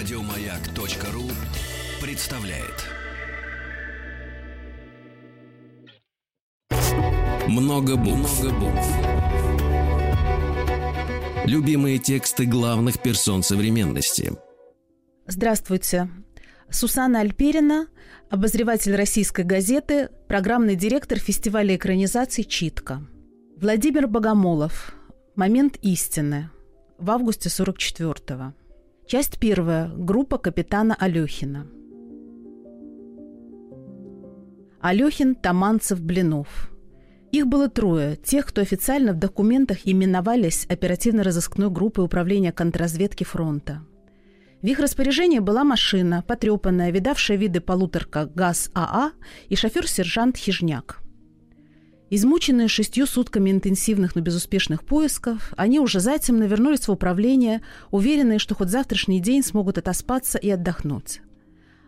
Радиомаяк.ру представляет. Много букв. Много букв. Любимые тексты главных персон современности. Здравствуйте. Сусана Альперина, обозреватель российской газеты, программный директор фестиваля экранизаций «Читка». Владимир Богомолов. «Момент истины» в августе 44-го. Часть первая. Группа капитана Алехина. Алехин, Таманцев, Блинов. Их было трое, тех, кто официально в документах именовались оперативно-розыскной группой управления контрразведки фронта. В их распоряжении была машина, потрепанная, видавшая виды полуторка ГАЗ-АА и шофер-сержант Хижняк – Измученные шестью сутками интенсивных, но безуспешных поисков, они уже затем вернулись в управление, уверенные, что хоть завтрашний день смогут отоспаться и отдохнуть.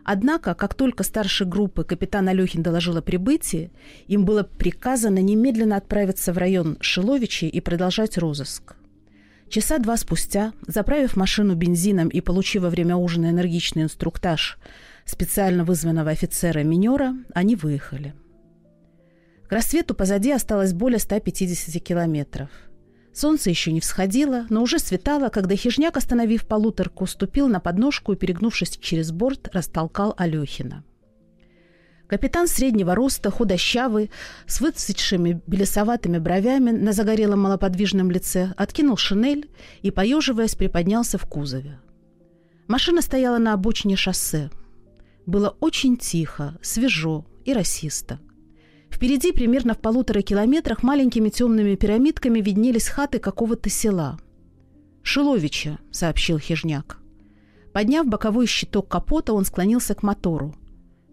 Однако, как только старший группы капитан Алехин доложил о прибытии, им было приказано немедленно отправиться в район Шиловичи и продолжать розыск. Часа два спустя, заправив машину бензином и получив во время ужина энергичный инструктаж специально вызванного офицера-минера, они выехали – к рассвету позади осталось более 150 километров. Солнце еще не всходило, но уже светало, когда хижняк, остановив полуторку, ступил на подножку и, перегнувшись через борт, растолкал Алехина. Капитан среднего роста, худощавый, с выцветшими белесоватыми бровями на загорелом малоподвижном лице, откинул шинель и, поеживаясь, приподнялся в кузове. Машина стояла на обочине шоссе. Было очень тихо, свежо и расисто – Впереди, примерно в полутора километрах, маленькими темными пирамидками виднелись хаты какого-то села. «Шиловича», — сообщил Хижняк. Подняв боковой щиток капота, он склонился к мотору.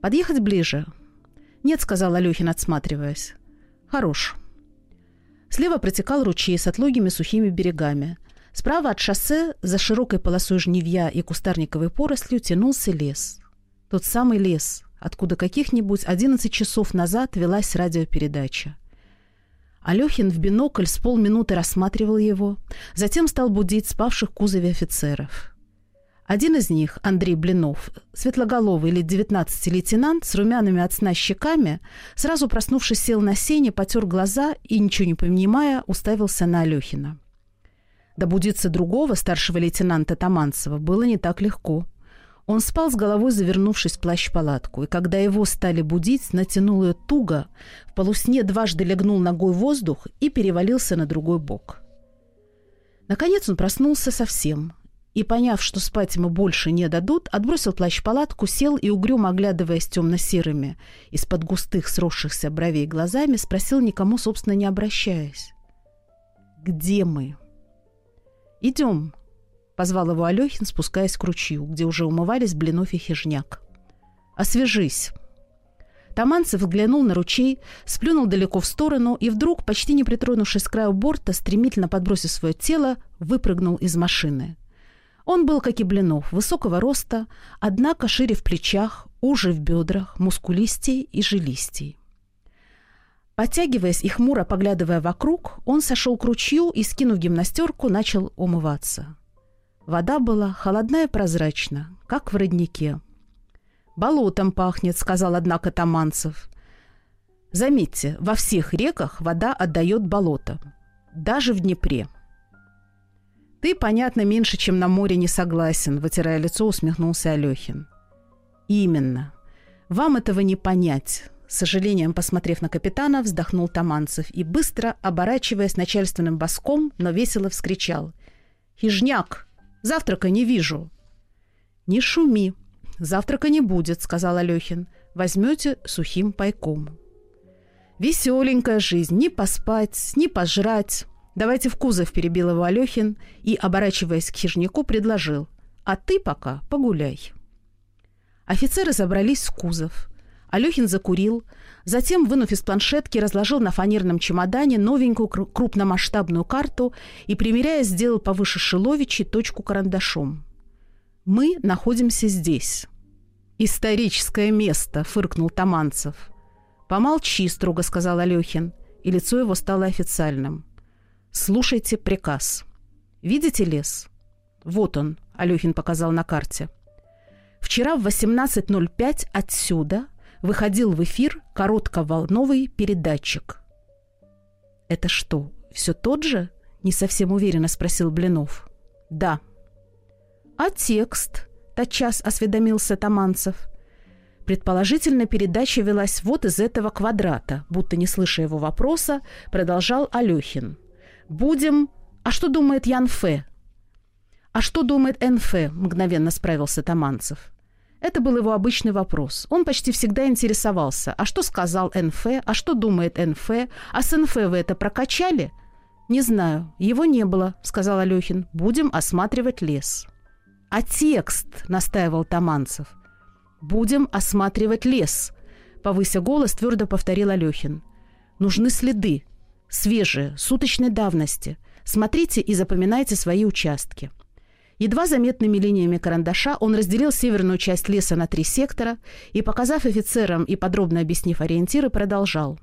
«Подъехать ближе?» «Нет», — сказал Алехин, отсматриваясь. «Хорош». Слева протекал ручей с отлогими сухими берегами. Справа от шоссе, за широкой полосой жневья и кустарниковой порослью, тянулся лес. Тот самый лес, откуда каких-нибудь 11 часов назад велась радиопередача. Алехин в бинокль с полминуты рассматривал его, затем стал будить спавших в кузове офицеров. Один из них, Андрей Блинов, светлоголовый лет 19 лейтенант с румяными от сна щеками, сразу проснувшись, сел на сене, потер глаза и, ничего не понимая, уставился на Алехина. Добудиться другого, старшего лейтенанта Таманцева, было не так легко – он спал с головой, завернувшись в плащ-палатку, и когда его стали будить, натянул ее туго, в полусне дважды легнул ногой воздух и перевалился на другой бок. Наконец он проснулся совсем, и, поняв, что спать ему больше не дадут, отбросил плащ-палатку, сел и, угрюмо оглядываясь темно-серыми, из-под густых сросшихся бровей глазами, спросил, никому, собственно, не обращаясь. «Где мы?» «Идем», Позвал его Алехин, спускаясь к ручью, где уже умывались Блинов и Хижняк. «Освежись!» Таманцев взглянул на ручей, сплюнул далеко в сторону и вдруг, почти не притронувшись к краю борта, стремительно подбросив свое тело, выпрыгнул из машины. Он был, как и Блинов, высокого роста, однако шире в плечах, уже в бедрах, мускулистей и жилистей. Подтягиваясь и хмуро поглядывая вокруг, он сошел к ручью и, скинув гимнастерку, начал умываться. Вода была холодная и прозрачна, как в роднике. «Болотом пахнет», — сказал, однако, Таманцев. Заметьте, во всех реках вода отдает болото. Даже в Днепре. «Ты, понятно, меньше, чем на море не согласен», — вытирая лицо, усмехнулся Алехин. «Именно. Вам этого не понять», — с сожалением посмотрев на капитана, вздохнул Таманцев и, быстро, оборачиваясь начальственным боском, но весело вскричал. «Хижняк! Завтрака не вижу». «Не шуми. Завтрака не будет», — сказал Алехин. «Возьмете сухим пайком». «Веселенькая жизнь. Ни поспать, ни пожрать. Давайте в кузов», — перебил его Алехин и, оборачиваясь к хижнику, предложил. «А ты пока погуляй». Офицеры забрались в кузов. Алехин закурил, затем, вынув из планшетки, разложил на фанерном чемодане новенькую крупномасштабную карту и, примеряя, сделал повыше Шиловичи точку карандашом. «Мы находимся здесь». «Историческое место», — фыркнул Таманцев. «Помолчи», — строго сказал Алехин, и лицо его стало официальным. «Слушайте приказ. Видите лес?» «Вот он», — Алехин показал на карте. Вчера в 18.05 отсюда выходил в эфир коротковолновый передатчик. «Это что, все тот же?» – не совсем уверенно спросил Блинов. «Да». «А текст?» – тотчас осведомился Таманцев. Предположительно, передача велась вот из этого квадрата, будто не слыша его вопроса, продолжал Алехин. «Будем... А что думает Ян Фе?» «А что думает НФ?» – мгновенно справился Таманцев. Это был его обычный вопрос. Он почти всегда интересовался, а что сказал НФ, а что думает НФ, а с НФ вы это прокачали? «Не знаю, его не было», — сказал Алехин. «Будем осматривать лес». «А текст?» — настаивал Таманцев. «Будем осматривать лес», — повыся голос, твердо повторил Алехин. «Нужны следы. Свежие, суточной давности. Смотрите и запоминайте свои участки». Едва заметными линиями карандаша он разделил северную часть леса на три сектора и, показав офицерам и подробно объяснив ориентиры, продолжал.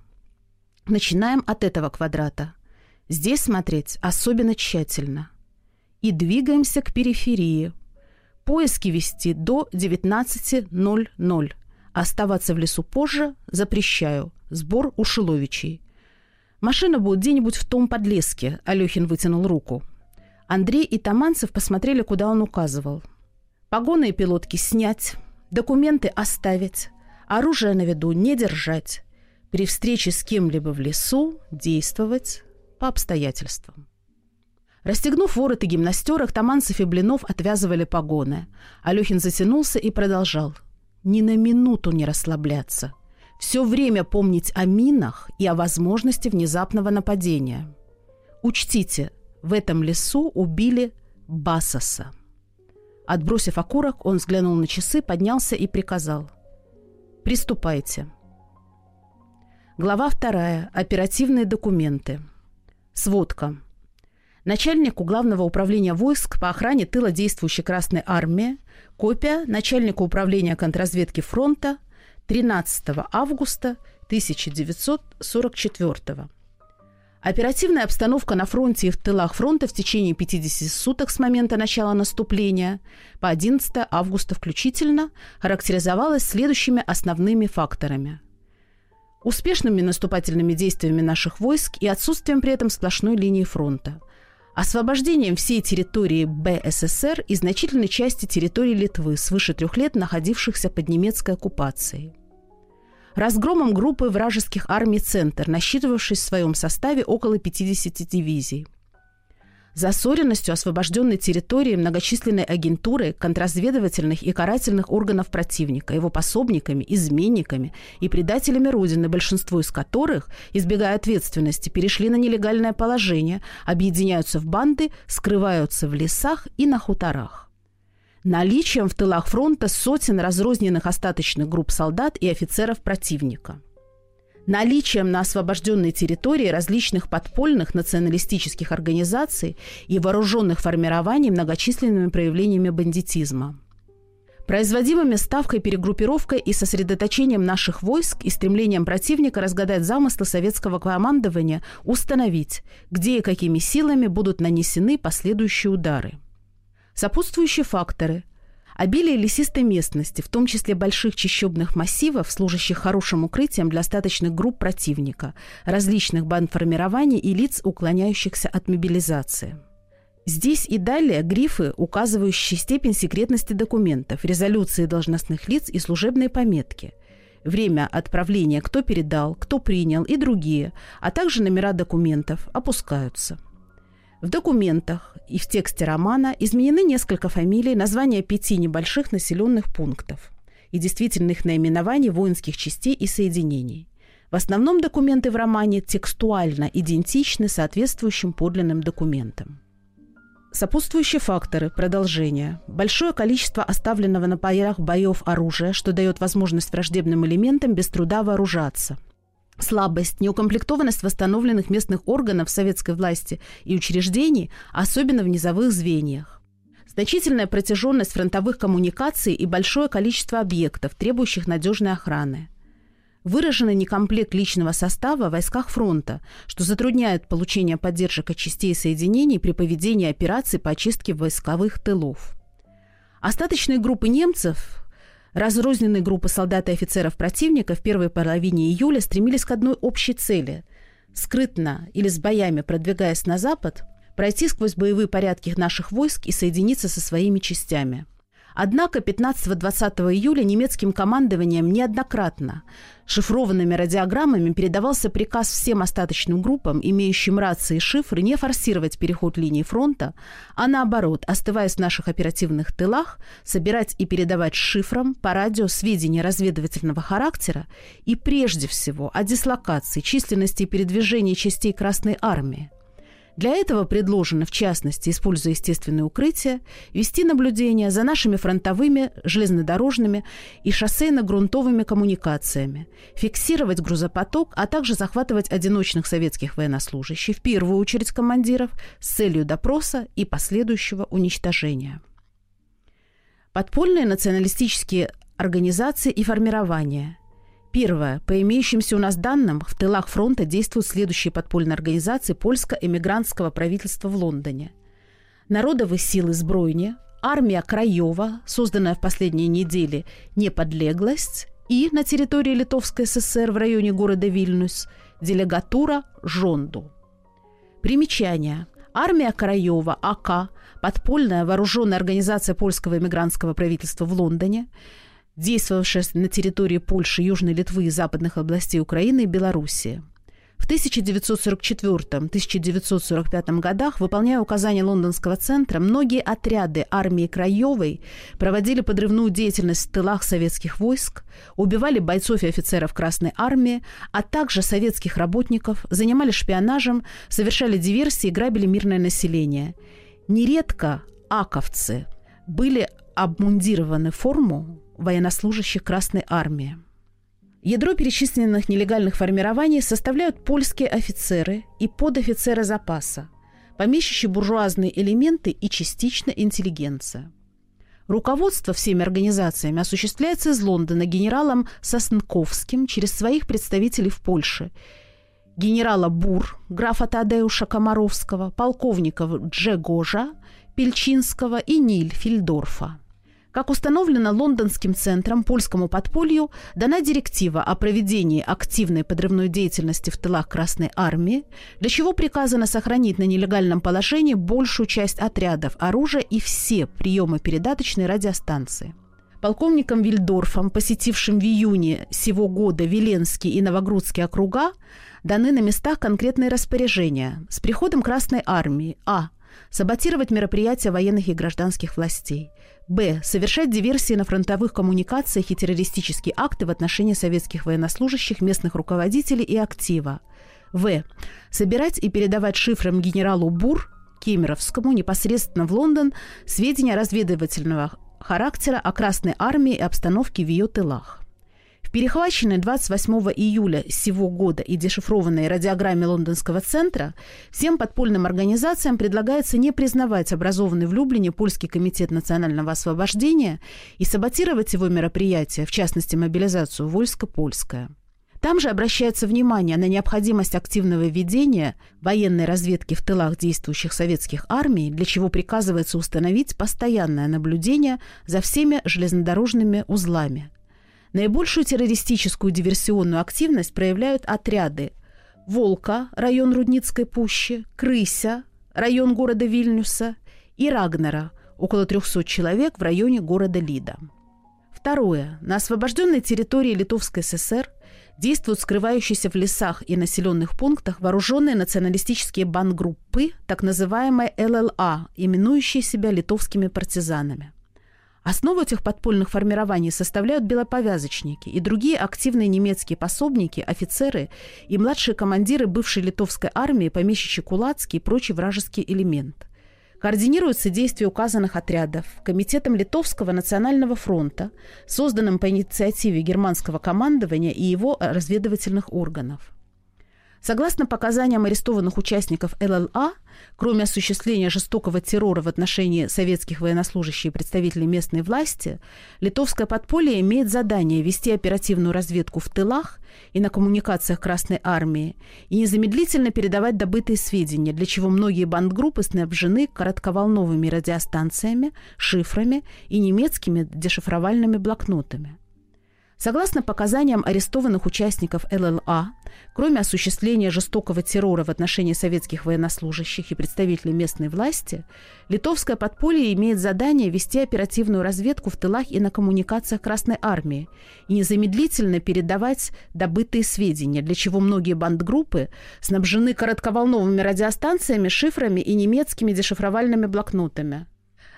Начинаем от этого квадрата. Здесь смотреть особенно тщательно. И двигаемся к периферии. Поиски вести до 19.00. Оставаться в лесу позже запрещаю. Сбор у Шиловичей. Машина будет где-нибудь в том подлеске, Алехин вытянул руку. Андрей и Таманцев посмотрели, куда он указывал. Погоны и пилотки снять, документы оставить, оружие на виду не держать, при встрече с кем-либо в лесу действовать по обстоятельствам. Расстегнув ворот и гимнастерах, Таманцев и Блинов отвязывали погоны. Алехин затянулся и продолжал. Ни на минуту не расслабляться. Все время помнить о минах и о возможности внезапного нападения. Учтите, в этом лесу убили Басоса. Отбросив окурок, он взглянул на часы, поднялся и приказал. «Приступайте». Глава вторая. Оперативные документы. Сводка. Начальнику Главного управления войск по охране тыла действующей Красной Армии копия начальника управления контрразведки фронта 13 августа 1944 Оперативная обстановка на фронте и в тылах фронта в течение 50 суток с момента начала наступления по 11 августа включительно характеризовалась следующими основными факторами. Успешными наступательными действиями наших войск и отсутствием при этом сплошной линии фронта. Освобождением всей территории БССР и значительной части территории Литвы свыше трех лет находившихся под немецкой оккупацией разгромом группы вражеских армий «Центр», насчитывавшей в своем составе около 50 дивизий. Засоренностью освобожденной территории многочисленной агентуры контрразведывательных и карательных органов противника, его пособниками, изменниками и предателями Родины, большинство из которых, избегая ответственности, перешли на нелегальное положение, объединяются в банды, скрываются в лесах и на хуторах наличием в тылах фронта сотен разрозненных остаточных групп солдат и офицеров противника, наличием на освобожденной территории различных подпольных националистических организаций и вооруженных формирований многочисленными проявлениями бандитизма – производимыми ставкой перегруппировкой и сосредоточением наших войск и стремлением противника разгадать замыслы советского командования, установить, где и какими силами будут нанесены последующие удары – Сопутствующие факторы – обилие лесистой местности, в том числе больших чащобных массивов, служащих хорошим укрытием для остаточных групп противника, различных бандформирований и лиц, уклоняющихся от мобилизации. Здесь и далее грифы, указывающие степень секретности документов, резолюции должностных лиц и служебные пометки – время отправления, кто передал, кто принял и другие, а также номера документов опускаются – в документах и в тексте романа изменены несколько фамилий, названия пяти небольших населенных пунктов и действительных наименований воинских частей и соединений. В основном документы в романе текстуально идентичны соответствующим подлинным документам. Сопутствующие факторы, продолжение. Большое количество оставленного на полях боев оружия, что дает возможность враждебным элементам без труда вооружаться – слабость, неукомплектованность восстановленных местных органов советской власти и учреждений, особенно в низовых звеньях. Значительная протяженность фронтовых коммуникаций и большое количество объектов, требующих надежной охраны. Выраженный некомплект личного состава в войсках фронта, что затрудняет получение поддержек от частей и соединений при поведении операций по очистке войсковых тылов. Остаточные группы немцев Разрозненные группы солдат и офицеров противника в первой половине июля стремились к одной общей цели – скрытно или с боями продвигаясь на запад, пройти сквозь боевые порядки наших войск и соединиться со своими частями – Однако 15-20 июля немецким командованием неоднократно шифрованными радиограммами передавался приказ всем остаточным группам, имеющим рации и шифры, не форсировать переход линии фронта, а наоборот, оставаясь в наших оперативных тылах, собирать и передавать шифрам по радио сведения разведывательного характера и прежде всего о дислокации, численности и передвижении частей Красной Армии. Для этого предложено, в частности, используя естественные укрытия, вести наблюдение за нашими фронтовыми, железнодорожными и шоссейно-грунтовыми коммуникациями, фиксировать грузопоток, а также захватывать одиночных советских военнослужащих, в первую очередь командиров, с целью допроса и последующего уничтожения. Подпольные националистические организации и формирования – Первое. По имеющимся у нас данным, в тылах фронта действуют следующие подпольные организации польско-эмигрантского правительства в Лондоне. Народовые силы Збройни, армия Краева, созданная в последние недели «Неподлеглость», и на территории Литовской ССР в районе города Вильнюс делегатура Жонду. Примечание. Армия Краева, АК, подпольная вооруженная организация польского эмигрантского правительства в Лондоне – действовавшая на территории Польши, Южной Литвы и западных областей Украины и Белоруссии. В 1944-1945 годах, выполняя указания Лондонского центра, многие отряды армии Краевой проводили подрывную деятельность в тылах советских войск, убивали бойцов и офицеров Красной армии, а также советских работников, занимались шпионажем, совершали диверсии и грабили мирное население. Нередко аковцы были обмундированы форму военнослужащих Красной Армии. Ядро перечисленных нелегальных формирований составляют польские офицеры и подофицеры запаса, помещащие буржуазные элементы и частично интеллигенция. Руководство всеми организациями осуществляется из Лондона генералом Соснковским через своих представителей в Польше, генерала Бур, графа Тадеуша Комаровского, полковников Джегожа, Пельчинского и Ниль Фильдорфа. Как установлено лондонским центром польскому подполью, дана директива о проведении активной подрывной деятельности в тылах Красной Армии, для чего приказано сохранить на нелегальном положении большую часть отрядов, оружия и все приемы передаточной радиостанции. Полковником Вильдорфом, посетившим в июне сего года Веленский и Новогрудский округа, даны на местах конкретные распоряжения с приходом Красной Армии а. Саботировать мероприятия военных и гражданских властей – Б. Совершать диверсии на фронтовых коммуникациях и террористические акты в отношении советских военнослужащих, местных руководителей и актива. В. Собирать и передавать шифрам генералу Бур, Кемеровскому, непосредственно в Лондон, сведения разведывательного характера о Красной армии и обстановке в ее тылах. В перехваченной 28 июля сего года и дешифрованной радиограмме Лондонского центра всем подпольным организациям предлагается не признавать образованный в Люблине Польский комитет национального освобождения и саботировать его мероприятия, в частности мобилизацию войска польское. Там же обращается внимание на необходимость активного ведения военной разведки в тылах действующих советских армий, для чего приказывается установить постоянное наблюдение за всеми железнодорожными узлами – Наибольшую террористическую диверсионную активность проявляют отряды «Волка», район Рудницкой пущи, «Крыся», район города Вильнюса, и «Рагнера», около 300 человек в районе города Лида. Второе. На освобожденной территории Литовской ССР действуют скрывающиеся в лесах и населенных пунктах вооруженные националистические бандгруппы, так называемые ЛЛА, именующие себя литовскими партизанами. Основу этих подпольных формирований составляют белоповязочники и другие активные немецкие пособники, офицеры и младшие командиры бывшей литовской армии, помещичьи кулацкий и прочий вражеский элемент. Координируются действия указанных отрядов Комитетом Литовского национального фронта, созданным по инициативе германского командования и его разведывательных органов. Согласно показаниям арестованных участников ЛЛА, кроме осуществления жестокого террора в отношении советских военнослужащих и представителей местной власти, литовское подполье имеет задание вести оперативную разведку в тылах и на коммуникациях Красной Армии и незамедлительно передавать добытые сведения, для чего многие бандгруппы снабжены коротковолновыми радиостанциями, шифрами и немецкими дешифровальными блокнотами. Согласно показаниям арестованных участников ЛЛА, кроме осуществления жестокого террора в отношении советских военнослужащих и представителей местной власти, литовское подполье имеет задание вести оперативную разведку в тылах и на коммуникациях Красной Армии и незамедлительно передавать добытые сведения, для чего многие бандгруппы снабжены коротковолновыми радиостанциями, шифрами и немецкими дешифровальными блокнотами.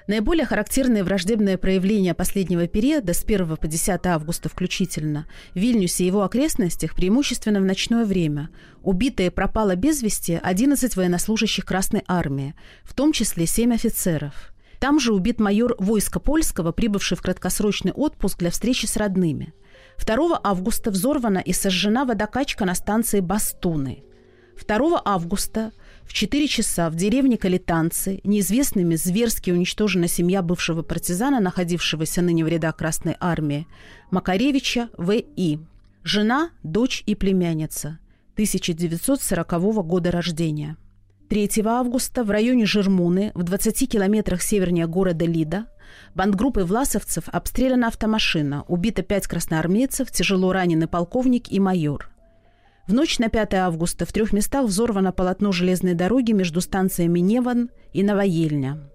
Наиболее характерные враждебные проявления последнего периода с 1 по 10 августа включительно в Вильнюсе и его окрестностях преимущественно в ночное время. Убито и пропало без вести 11 военнослужащих Красной Армии, в том числе 7 офицеров. Там же убит майор войска польского, прибывший в краткосрочный отпуск для встречи с родными. 2 августа взорвана и сожжена водокачка на станции Бастуны. 2 августа в 4 часа в деревне Калитанцы неизвестными зверски уничтожена семья бывшего партизана, находившегося ныне в рядах Красной Армии, Макаревича В.И. Жена, дочь и племянница. 1940 года рождения. 3 августа в районе Жермуны, в 20 километрах севернее города Лида, бандгруппой власовцев обстреляна автомашина, убито 5 красноармейцев, тяжело ранены полковник и майор – в ночь на 5 августа в трех местах взорвано полотно железной дороги между станциями Неван и Новоельня.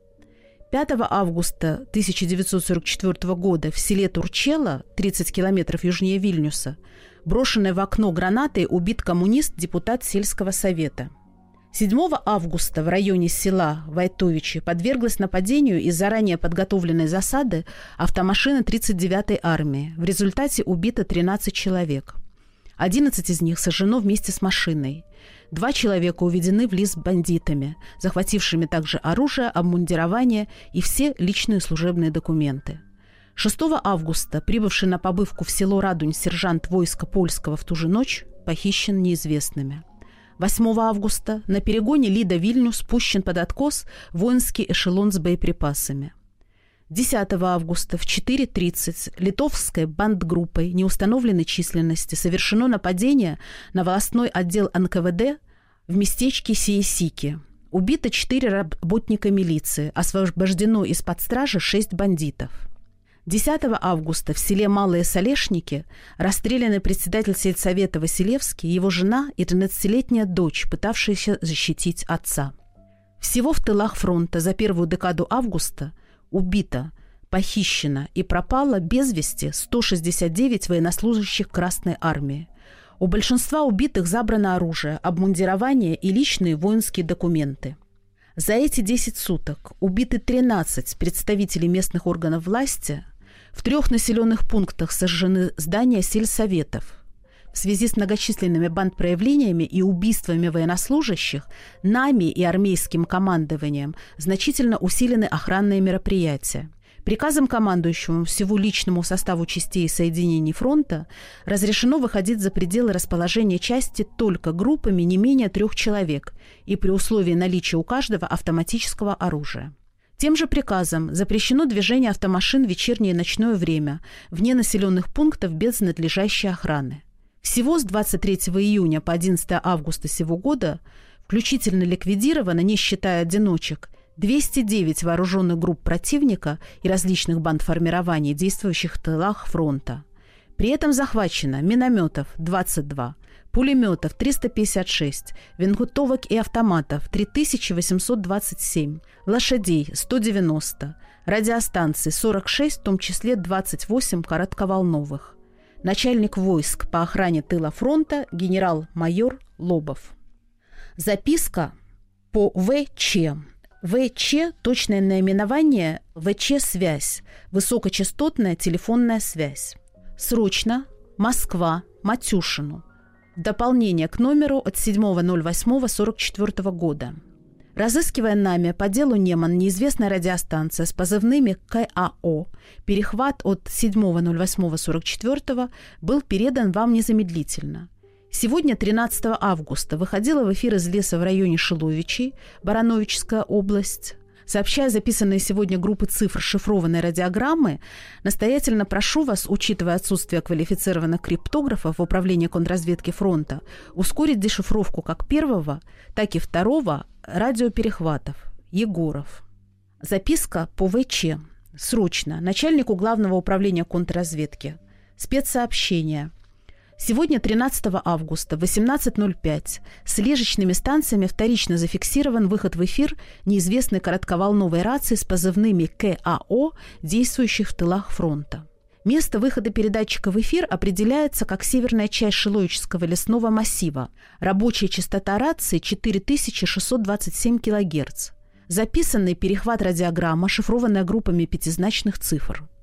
5 августа 1944 года в селе Турчела, 30 километров южнее Вильнюса, брошенной в окно гранатой убит коммунист, депутат сельского совета. 7 августа в районе села Вайтовичи подверглась нападению из заранее подготовленной засады автомашина 39-й армии. В результате убито 13 человек – 11 из них сожжено вместе с машиной. Два человека уведены в лес бандитами, захватившими также оружие, обмундирование и все личные служебные документы. 6 августа прибывший на побывку в село Радунь сержант войска польского в ту же ночь похищен неизвестными. 8 августа на перегоне Лида-Вильню спущен под откос воинский эшелон с боеприпасами – 10 августа в 4.30 литовской бандгруппой неустановленной численности совершено нападение на волостной отдел НКВД в местечке Сиесики. Убито 4 работника милиции, освобождено из-под стражи 6 бандитов. 10 августа в селе Малые Солешники расстреляны председатель сельсовета Василевский, его жена и 13-летняя дочь, пытавшиеся защитить отца. Всего в тылах фронта за первую декаду августа – убито, похищено и пропало без вести 169 военнослужащих Красной Армии. У большинства убитых забрано оружие, обмундирование и личные воинские документы. За эти 10 суток убиты 13 представителей местных органов власти, в трех населенных пунктах сожжены здания сельсоветов – в связи с многочисленными бандпроявлениями и убийствами военнослужащих нами и армейским командованием значительно усилены охранные мероприятия. Приказом командующему всему личному составу частей и соединений фронта разрешено выходить за пределы расположения части только группами не менее трех человек и при условии наличия у каждого автоматического оружия. Тем же приказом запрещено движение автомашин в вечернее и ночное время вне населенных пунктов без надлежащей охраны. Всего с 23 июня по 11 августа сего года включительно ликвидировано, не считая одиночек, 209 вооруженных групп противника и различных бандформирований, действующих в тылах фронта. При этом захвачено минометов 22, пулеметов 356, винтовок и автоматов 3827, лошадей 190, радиостанций 46, в том числе 28 коротковолновых начальник войск по охране тыла фронта генерал-майор Лобов. Записка по ВЧ. ВЧ – точное наименование ВЧ-связь, высокочастотная телефонная связь. Срочно, Москва, Матюшину. Дополнение к номеру от 7.08.44 года. Разыскивая нами по делу Неман неизвестная радиостанция с позывными КАО, перехват от 7.08.44 был передан вам незамедлительно. Сегодня, 13 августа, выходила в эфир из леса в районе Шиловичей, Барановичская область. Сообщая записанные сегодня группы цифр шифрованной радиограммы, настоятельно прошу вас, учитывая отсутствие квалифицированных криптографов в управлении контрразведки фронта, ускорить дешифровку как первого, так и второго радиоперехватов. Егоров. Записка по ВЧ. Срочно. Начальнику Главного управления контрразведки. Спецсообщение – Сегодня, 13 августа, в 18.05, с лежечными станциями вторично зафиксирован выход в эфир неизвестной коротковолновой рации с позывными КАО, действующих в тылах фронта. Место выхода передатчика в эфир определяется как северная часть Шиловического лесного массива. Рабочая частота рации 4627 кГц. Записанный перехват радиограмма, шифрованная группами пятизначных цифр –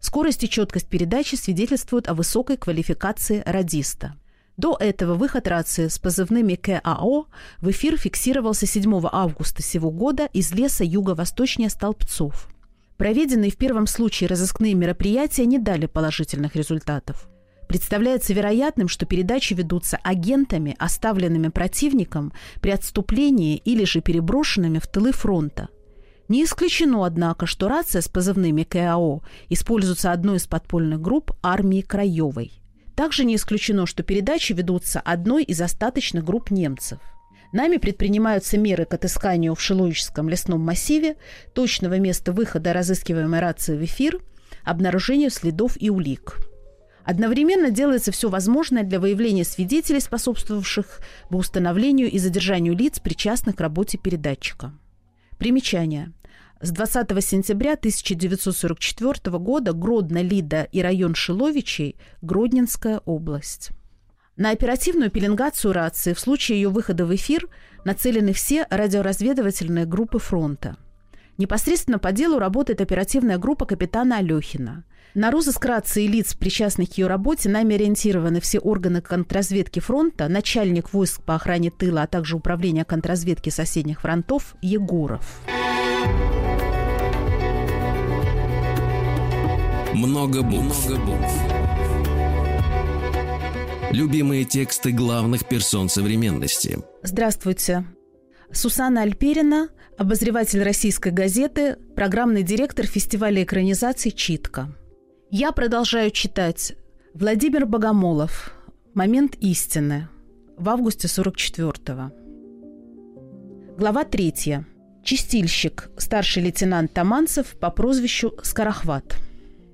Скорость и четкость передачи свидетельствуют о высокой квалификации радиста. До этого выход рации с позывными КАО в эфир фиксировался 7 августа сего года из леса юго-восточнее Столбцов. Проведенные в первом случае разыскные мероприятия не дали положительных результатов. Представляется вероятным, что передачи ведутся агентами, оставленными противником при отступлении или же переброшенными в тылы фронта – не исключено, однако, что рация с позывными КАО используется одной из подпольных групп армии Краевой. Также не исключено, что передачи ведутся одной из остаточных групп немцев. Нами предпринимаются меры к отысканию в Шиловическом лесном массиве точного места выхода разыскиваемой рации в эфир, обнаружению следов и улик. Одновременно делается все возможное для выявления свидетелей, способствовавших бы установлению и задержанию лиц, причастных к работе передатчика. Примечание. С 20 сентября 1944 года Гродно, Лида и район Шиловичей – Гродненская область. На оперативную пеленгацию рации в случае ее выхода в эфир нацелены все радиоразведывательные группы фронта. Непосредственно по делу работает оперативная группа капитана Алехина. На розыск рации лиц, причастных к ее работе, нами ориентированы все органы контрразведки фронта, начальник войск по охране тыла, а также управление контрразведки соседних фронтов Егоров. Много букв. Много букв. Любимые тексты главных персон современности. Здравствуйте. Сусана Альперина, обозреватель российской газеты, программный директор фестиваля экранизаций «Читка». Я продолжаю читать Владимир Богомолов «Момент истины» в августе 44-го. Глава третья. Чистильщик, старший лейтенант Таманцев по прозвищу Скорохват –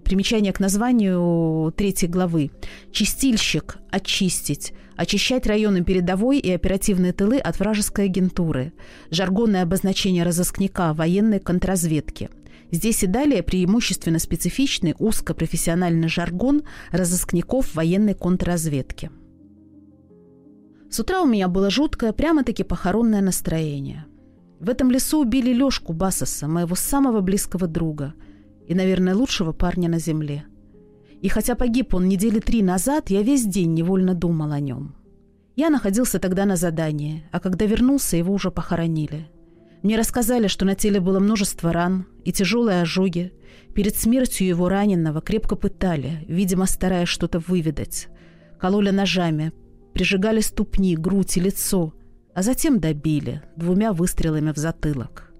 примечание к названию третьей главы. Чистильщик – очистить, очищать районы передовой и оперативные тылы от вражеской агентуры. Жаргонное обозначение разыскника военной контрразведки. Здесь и далее преимущественно специфичный узкопрофессиональный жаргон разыскников военной контрразведки. С утра у меня было жуткое, прямо-таки похоронное настроение. В этом лесу убили Лёшку Басоса, моего самого близкого друга – и, наверное, лучшего парня на земле. И хотя погиб он недели три назад, я весь день невольно думал о нем. Я находился тогда на задании, а когда вернулся, его уже похоронили. Мне рассказали, что на теле было множество ран и тяжелые ожоги. Перед смертью его раненого крепко пытали, видимо, стараясь что-то выведать. Кололи ножами, прижигали ступни, грудь и лицо, а затем добили двумя выстрелами в затылок.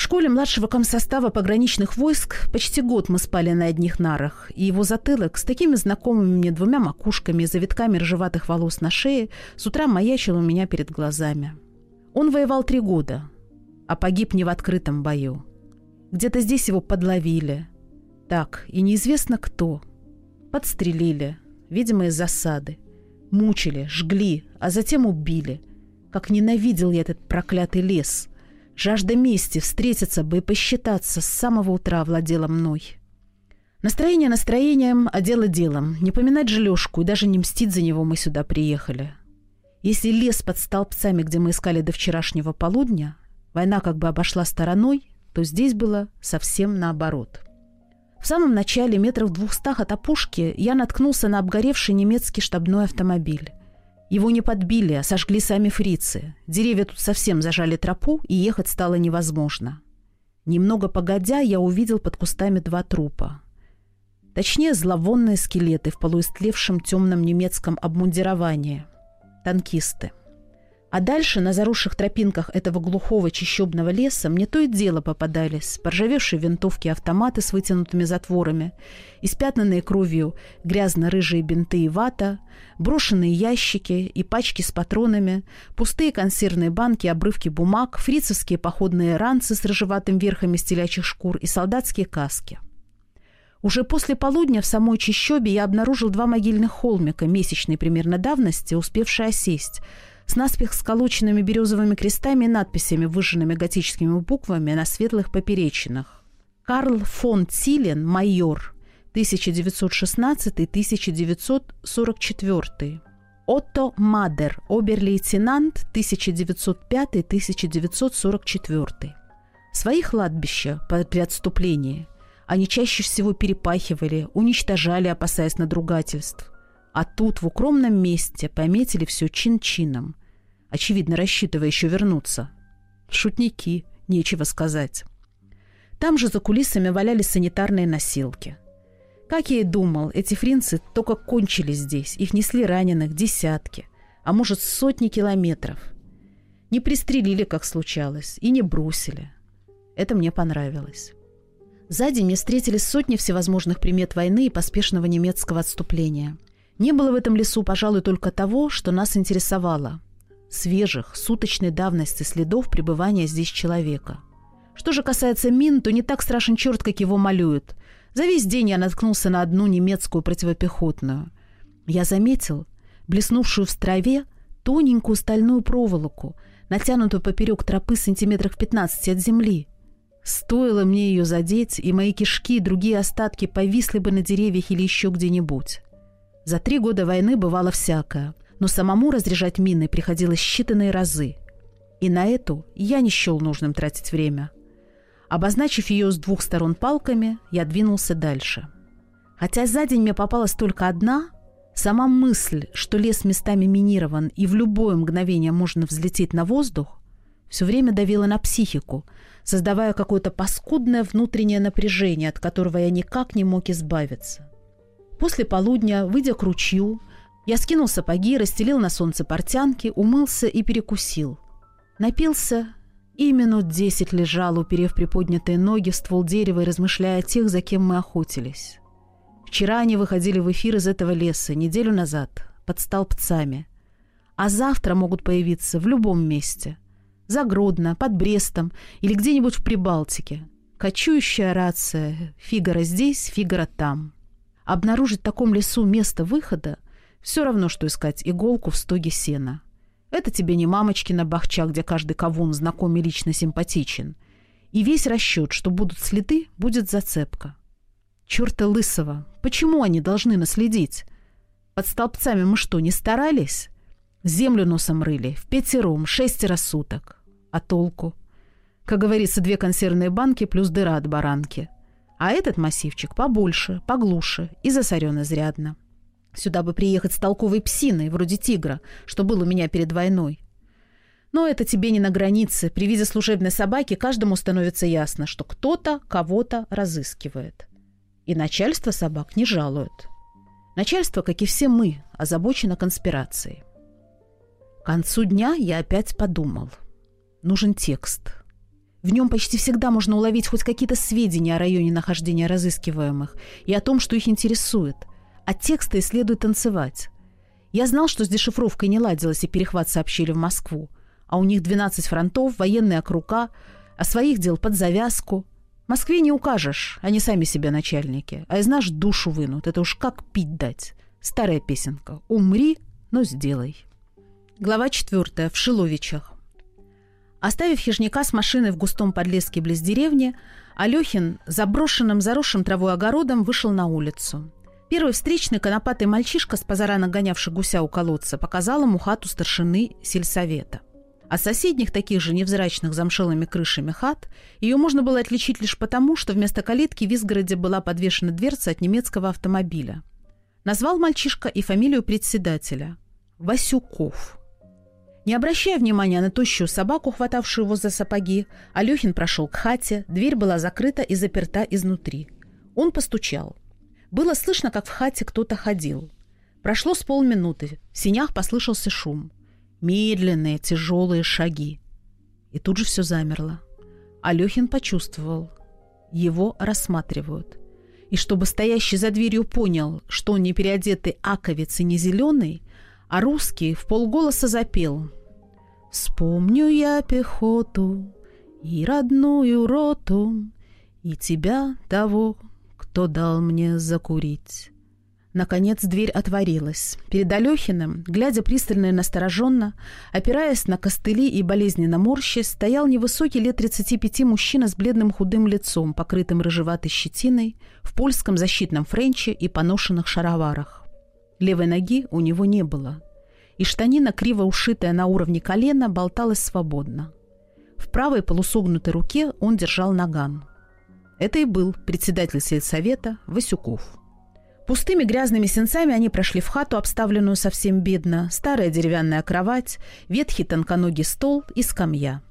В школе младшего комсостава пограничных войск почти год мы спали на одних нарах, и его затылок с такими знакомыми мне двумя макушками и завитками ржеватых волос на шее с утра маячил у меня перед глазами. Он воевал три года, а погиб не в открытом бою. Где-то здесь его подловили. Так, и неизвестно кто. Подстрелили, видимо, из засады. Мучили, жгли, а затем убили. Как ненавидел я этот проклятый лес — Жажда мести, встретиться бы и посчитаться с самого утра владела мной. Настроение настроением, а дело делом. Не поминать же Лёшку и даже не мстить за него мы сюда приехали. Если лес под столбцами, где мы искали до вчерашнего полудня, война как бы обошла стороной, то здесь было совсем наоборот. В самом начале, метров двухстах от опушки, я наткнулся на обгоревший немецкий штабной автомобиль. Его не подбили, а сожгли сами фрицы. Деревья тут совсем зажали тропу, и ехать стало невозможно. Немного погодя, я увидел под кустами два трупа. Точнее, зловонные скелеты в полуистлевшем темном немецком обмундировании. танкисты. А дальше на заросших тропинках этого глухого чащобного леса мне то и дело попадались поржавевшие винтовки автоматы с вытянутыми затворами, испятнанные кровью грязно-рыжие бинты и вата, брошенные ящики и пачки с патронами, пустые консервные банки, обрывки бумаг, фрицевские походные ранцы с рыжеватым верхом из телячьих шкур и солдатские каски. Уже после полудня в самой чащобе я обнаружил два могильных холмика месячной примерно давности, успевшие осесть – с наспех сколоченными березовыми крестами и надписями, выжженными готическими буквами на светлых поперечинах. Карл фон Тилен, майор, 1916-1944. Отто Мадер, обер-лейтенант, 1905-1944. Свои кладбища при отступлении они чаще всего перепахивали, уничтожали, опасаясь надругательств. А тут, в укромном месте, пометили все чин-чином очевидно, рассчитывая еще вернуться. Шутники, нечего сказать. Там же за кулисами валялись санитарные носилки. Как я и думал, эти фринцы только кончили здесь, их несли раненых десятки, а может сотни километров. Не пристрелили, как случалось, и не бросили. Это мне понравилось. Сзади мне встретились сотни всевозможных примет войны и поспешного немецкого отступления. Не было в этом лесу, пожалуй, только того, что нас интересовало – свежих, суточной давности следов пребывания здесь человека. Что же касается мин, то не так страшен черт, как его малюют. За весь день я наткнулся на одну немецкую противопехотную. Я заметил блеснувшую в траве тоненькую стальную проволоку, натянутую поперек тропы сантиметров 15 от земли. Стоило мне ее задеть, и мои кишки и другие остатки повисли бы на деревьях или еще где-нибудь. За три года войны бывало всякое но самому разряжать мины приходилось считанные разы. И на эту я не счел нужным тратить время. Обозначив ее с двух сторон палками, я двинулся дальше. Хотя за день мне попалась только одна, сама мысль, что лес местами минирован и в любое мгновение можно взлететь на воздух, все время давила на психику, создавая какое-то паскудное внутреннее напряжение, от которого я никак не мог избавиться. После полудня, выйдя к ручью, я скинул сапоги, расстелил на солнце портянки, умылся и перекусил. Напился и минут десять лежал, уперев приподнятые ноги в ствол дерева и размышляя о тех, за кем мы охотились. Вчера они выходили в эфир из этого леса, неделю назад, под столбцами. А завтра могут появиться в любом месте. За Гродно, под Брестом или где-нибудь в Прибалтике. Кочующая рация. Фигара здесь, Фигара там. Обнаружить в таком лесу место выхода – все равно, что искать иголку в стоге сена. Это тебе не мамочкина бахча, где каждый кавун знаком и лично симпатичен. И весь расчет, что будут следы, будет зацепка. Черта лысого, почему они должны наследить? Под столбцами мы что, не старались? Землю носом рыли, в пятером, шестеро суток. А толку? Как говорится, две консервные банки плюс дыра от баранки. А этот массивчик побольше, поглуше и засорен изрядно. Сюда бы приехать с толковой псиной, вроде тигра, что был у меня перед войной. Но это тебе не на границе. При виде служебной собаки каждому становится ясно, что кто-то кого-то разыскивает. И начальство собак не жалует. Начальство, как и все мы, озабочено конспирацией. К концу дня я опять подумал. Нужен текст. В нем почти всегда можно уловить хоть какие-то сведения о районе нахождения разыскиваемых и о том, что их интересует – от текста и следует танцевать. Я знал, что с дешифровкой не ладилось, и перехват сообщили в Москву. А у них 12 фронтов, военные округа, а своих дел под завязку. Москве не укажешь, они сами себе начальники. А из нас душу вынут, это уж как пить дать. Старая песенка. «Умри, но сделай». Глава четвертая. В Шиловичах. Оставив хижняка с машиной в густом подлеске близ деревни, Алехин заброшенным, заросшим травой огородом вышел на улицу. Первый встречный конопатый мальчишка, с позарана гонявший гуся у колодца, показал ему хату старшины сельсовета. А соседних, таких же невзрачных замшелыми крышами хат, ее можно было отличить лишь потому, что вместо калитки в изгороде была подвешена дверца от немецкого автомобиля. Назвал мальчишка и фамилию председателя – Васюков. Не обращая внимания на тощую собаку, хватавшую его за сапоги, Алехин прошел к хате, дверь была закрыта и заперта изнутри. Он постучал. Было слышно, как в хате кто-то ходил. Прошло с полминуты. В синях послышался шум. Медленные, тяжелые шаги. И тут же все замерло. Алехин почувствовал. Его рассматривают. И чтобы стоящий за дверью понял, что он не переодетый аковец и не зеленый, а русский в полголоса запел. «Вспомню я пехоту и родную роту, и тебя, того, кто дал мне закурить». Наконец дверь отворилась. Перед Алехиным, глядя пристально и настороженно, опираясь на костыли и болезненно морщи, стоял невысокий лет 35 мужчина с бледным худым лицом, покрытым рыжеватой щетиной, в польском защитном френче и поношенных шароварах. Левой ноги у него не было, и штанина, криво ушитая на уровне колена, болталась свободно. В правой полусогнутой руке он держал наган. Это и был председатель сельсовета Васюков – Пустыми грязными сенцами они прошли в хату, обставленную совсем бедно. Старая деревянная кровать, ветхий тонконогий стол и скамья.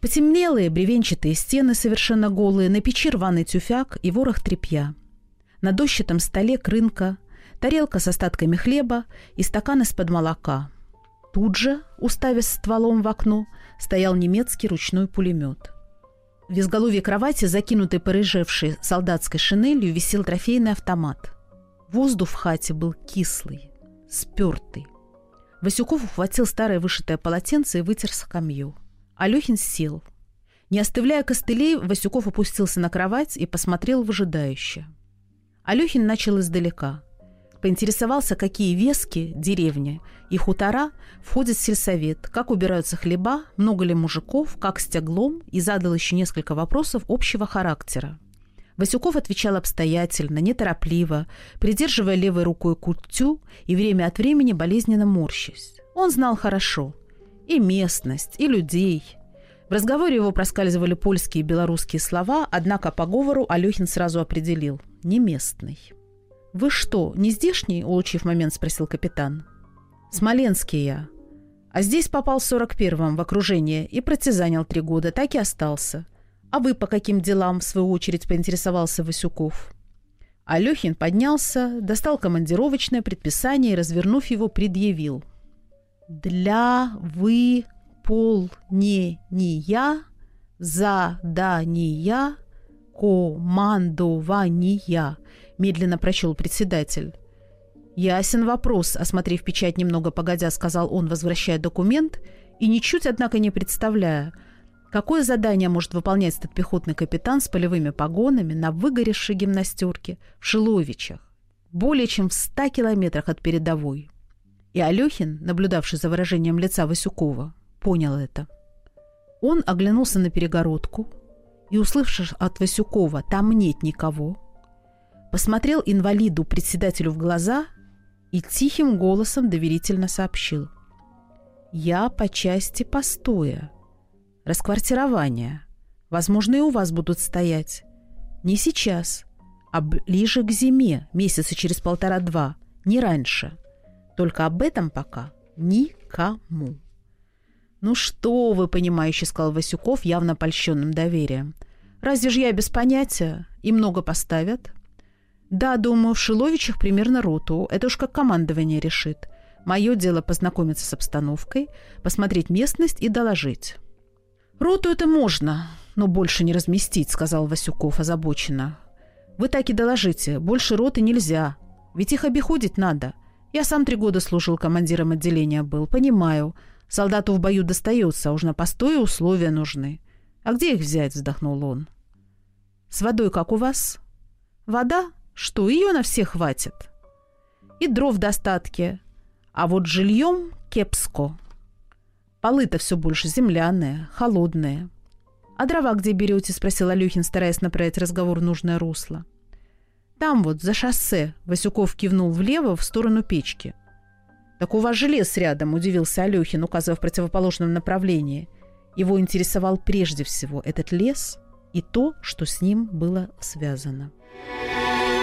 Потемнелые бревенчатые стены, совершенно голые, на печи рваный тюфяк и ворох тряпья. На дощатом столе крынка, тарелка с остатками хлеба и стакан из-под молока. Тут же, уставясь стволом в окно, стоял немецкий ручной пулемет. В изголовье кровати, закинутой порыжевшей солдатской шинелью, висел трофейный автомат. Воздух в хате был кислый, спертый. Васюков ухватил старое вышитое полотенце и вытер скамью. Алехин сел. Не оставляя костылей, Васюков опустился на кровать и посмотрел выжидающе. Алехин начал издалека. Поинтересовался, какие вески, деревни и хутора входят в сельсовет, как убираются хлеба, много ли мужиков, как с тяглом, и задал еще несколько вопросов общего характера. Васюков отвечал обстоятельно, неторопливо, придерживая левой рукой культю и время от времени болезненно морщась. Он знал хорошо и местность, и людей. В разговоре его проскальзывали польские и белорусские слова, однако по говору Алехин сразу определил – не местный. «Вы что, не здешний?» – улучив момент, спросил капитан. «Смоленский я. А здесь попал в 41-м в окружение и протезанил три года, так и остался. «А вы по каким делам?» – в свою очередь поинтересовался Васюков. Алехин поднялся, достал командировочное предписание и, развернув его, предъявил. «Для выполнения задания командования», – медленно прочел председатель. «Ясен вопрос», – осмотрев печать немного погодя, сказал он, возвращая документ, и ничуть, однако, не представляя – Какое задание может выполнять этот пехотный капитан с полевыми погонами на выгоревшей гимнастерке в Шиловичах, более чем в ста километрах от передовой? И Алехин, наблюдавший за выражением лица Васюкова, понял это. Он оглянулся на перегородку и, услышав от Васюкова «там нет никого», посмотрел инвалиду, председателю в глаза и тихим голосом доверительно сообщил. «Я по части постоя расквартирования. Возможно, и у вас будут стоять. Не сейчас, а ближе к зиме, месяца через полтора-два, не раньше. Только об этом пока никому. «Ну что вы, понимающий, сказал Васюков, явно польщенным доверием. «Разве же я без понятия? И много поставят?» «Да, думаю, в Шиловичах примерно роту. Это уж как командование решит. Мое дело познакомиться с обстановкой, посмотреть местность и доложить. «Роту это можно, но больше не разместить», — сказал Васюков озабоченно. «Вы так и доложите. Больше роты нельзя. Ведь их обиходить надо. Я сам три года служил командиром отделения был. Понимаю. Солдату в бою достается, а уж на постое условия нужны. А где их взять?» — вздохнул он. «С водой как у вас?» «Вода? Что, ее на всех хватит?» «И дров в достатке. А вот жильем кепско». Полы-то все больше земляные, холодные. «А дрова где берете?» – спросил Алюхин, стараясь направить разговор в нужное русло. «Там вот, за шоссе», – Васюков кивнул влево, в сторону печки. «Так у вас же лес рядом», – удивился Алехин, указывая в противоположном направлении. Его интересовал прежде всего этот лес и то, что с ним было связано.